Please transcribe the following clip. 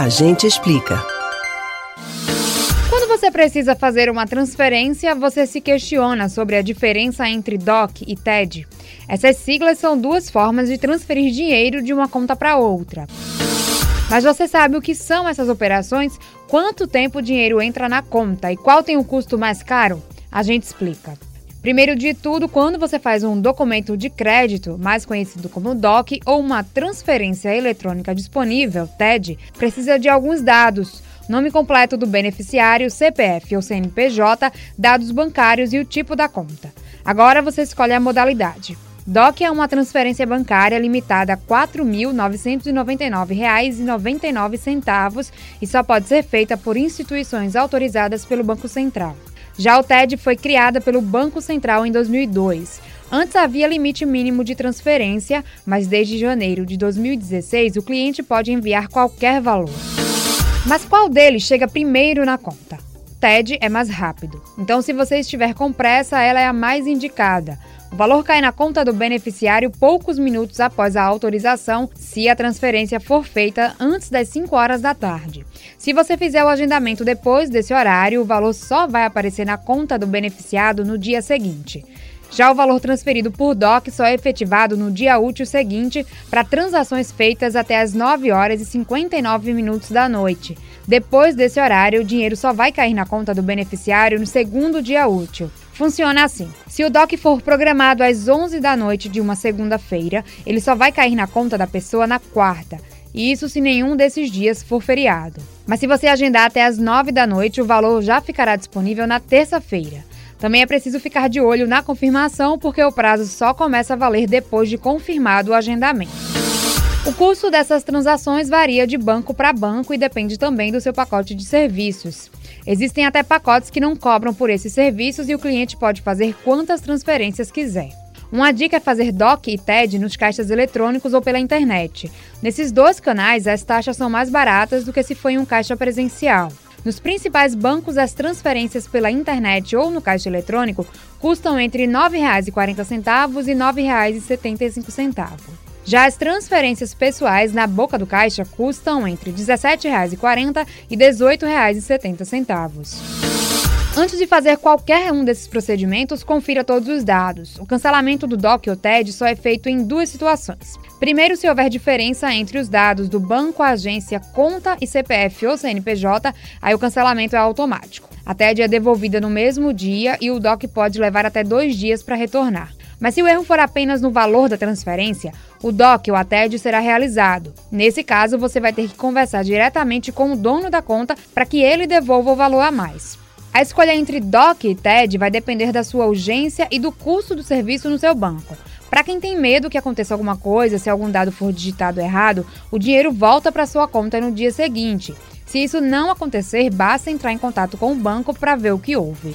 A gente explica. Quando você precisa fazer uma transferência, você se questiona sobre a diferença entre DOC e TED. Essas siglas são duas formas de transferir dinheiro de uma conta para outra. Mas você sabe o que são essas operações? Quanto tempo o dinheiro entra na conta e qual tem o custo mais caro? A gente explica. Primeiro de tudo, quando você faz um documento de crédito, mais conhecido como DOC, ou uma transferência eletrônica disponível, TED, precisa de alguns dados. Nome completo do beneficiário, CPF ou CNPJ, dados bancários e o tipo da conta. Agora você escolhe a modalidade. DOC é uma transferência bancária limitada a R$ 4.999,99 e só pode ser feita por instituições autorizadas pelo Banco Central. Já o TED foi criada pelo Banco Central em 2002. Antes havia limite mínimo de transferência, mas desde janeiro de 2016 o cliente pode enviar qualquer valor. Mas qual deles chega primeiro na conta? TED é mais rápido. Então, se você estiver com pressa, ela é a mais indicada. O valor cai na conta do beneficiário poucos minutos após a autorização, se a transferência for feita antes das 5 horas da tarde. Se você fizer o agendamento depois desse horário, o valor só vai aparecer na conta do beneficiado no dia seguinte. Já o valor transferido por DOC só é efetivado no dia útil seguinte para transações feitas até as 9 horas e 59 minutos da noite. Depois desse horário, o dinheiro só vai cair na conta do beneficiário no segundo dia útil. Funciona assim: se o DOC for programado às 11 da noite de uma segunda-feira, ele só vai cair na conta da pessoa na quarta. E isso se nenhum desses dias for feriado. Mas se você agendar até às 9 da noite, o valor já ficará disponível na terça-feira. Também é preciso ficar de olho na confirmação, porque o prazo só começa a valer depois de confirmado o agendamento. O custo dessas transações varia de banco para banco e depende também do seu pacote de serviços. Existem até pacotes que não cobram por esses serviços e o cliente pode fazer quantas transferências quiser. Uma dica é fazer DOC e TED nos caixas eletrônicos ou pela internet. Nesses dois canais, as taxas são mais baratas do que se for em um caixa presencial. Nos principais bancos, as transferências pela internet ou no caixa eletrônico custam entre R$ 9,40 e R$ 9,75. Já as transferências pessoais na boca do caixa custam entre R$ 17,40 e R$ 18,70. Antes de fazer qualquer um desses procedimentos, confira todos os dados. O cancelamento do DOC ou TED só é feito em duas situações. Primeiro, se houver diferença entre os dados do banco, agência, conta e CPF ou CNPJ, aí o cancelamento é automático. A TED é devolvida no mesmo dia e o DOC pode levar até dois dias para retornar. Mas se o erro for apenas no valor da transferência, o DOC ou a TED será realizado. Nesse caso, você vai ter que conversar diretamente com o dono da conta para que ele devolva o valor a mais. A escolha entre DOC e TED vai depender da sua urgência e do custo do serviço no seu banco. Para quem tem medo que aconteça alguma coisa, se algum dado for digitado errado, o dinheiro volta para sua conta no dia seguinte. Se isso não acontecer, basta entrar em contato com o banco para ver o que houve.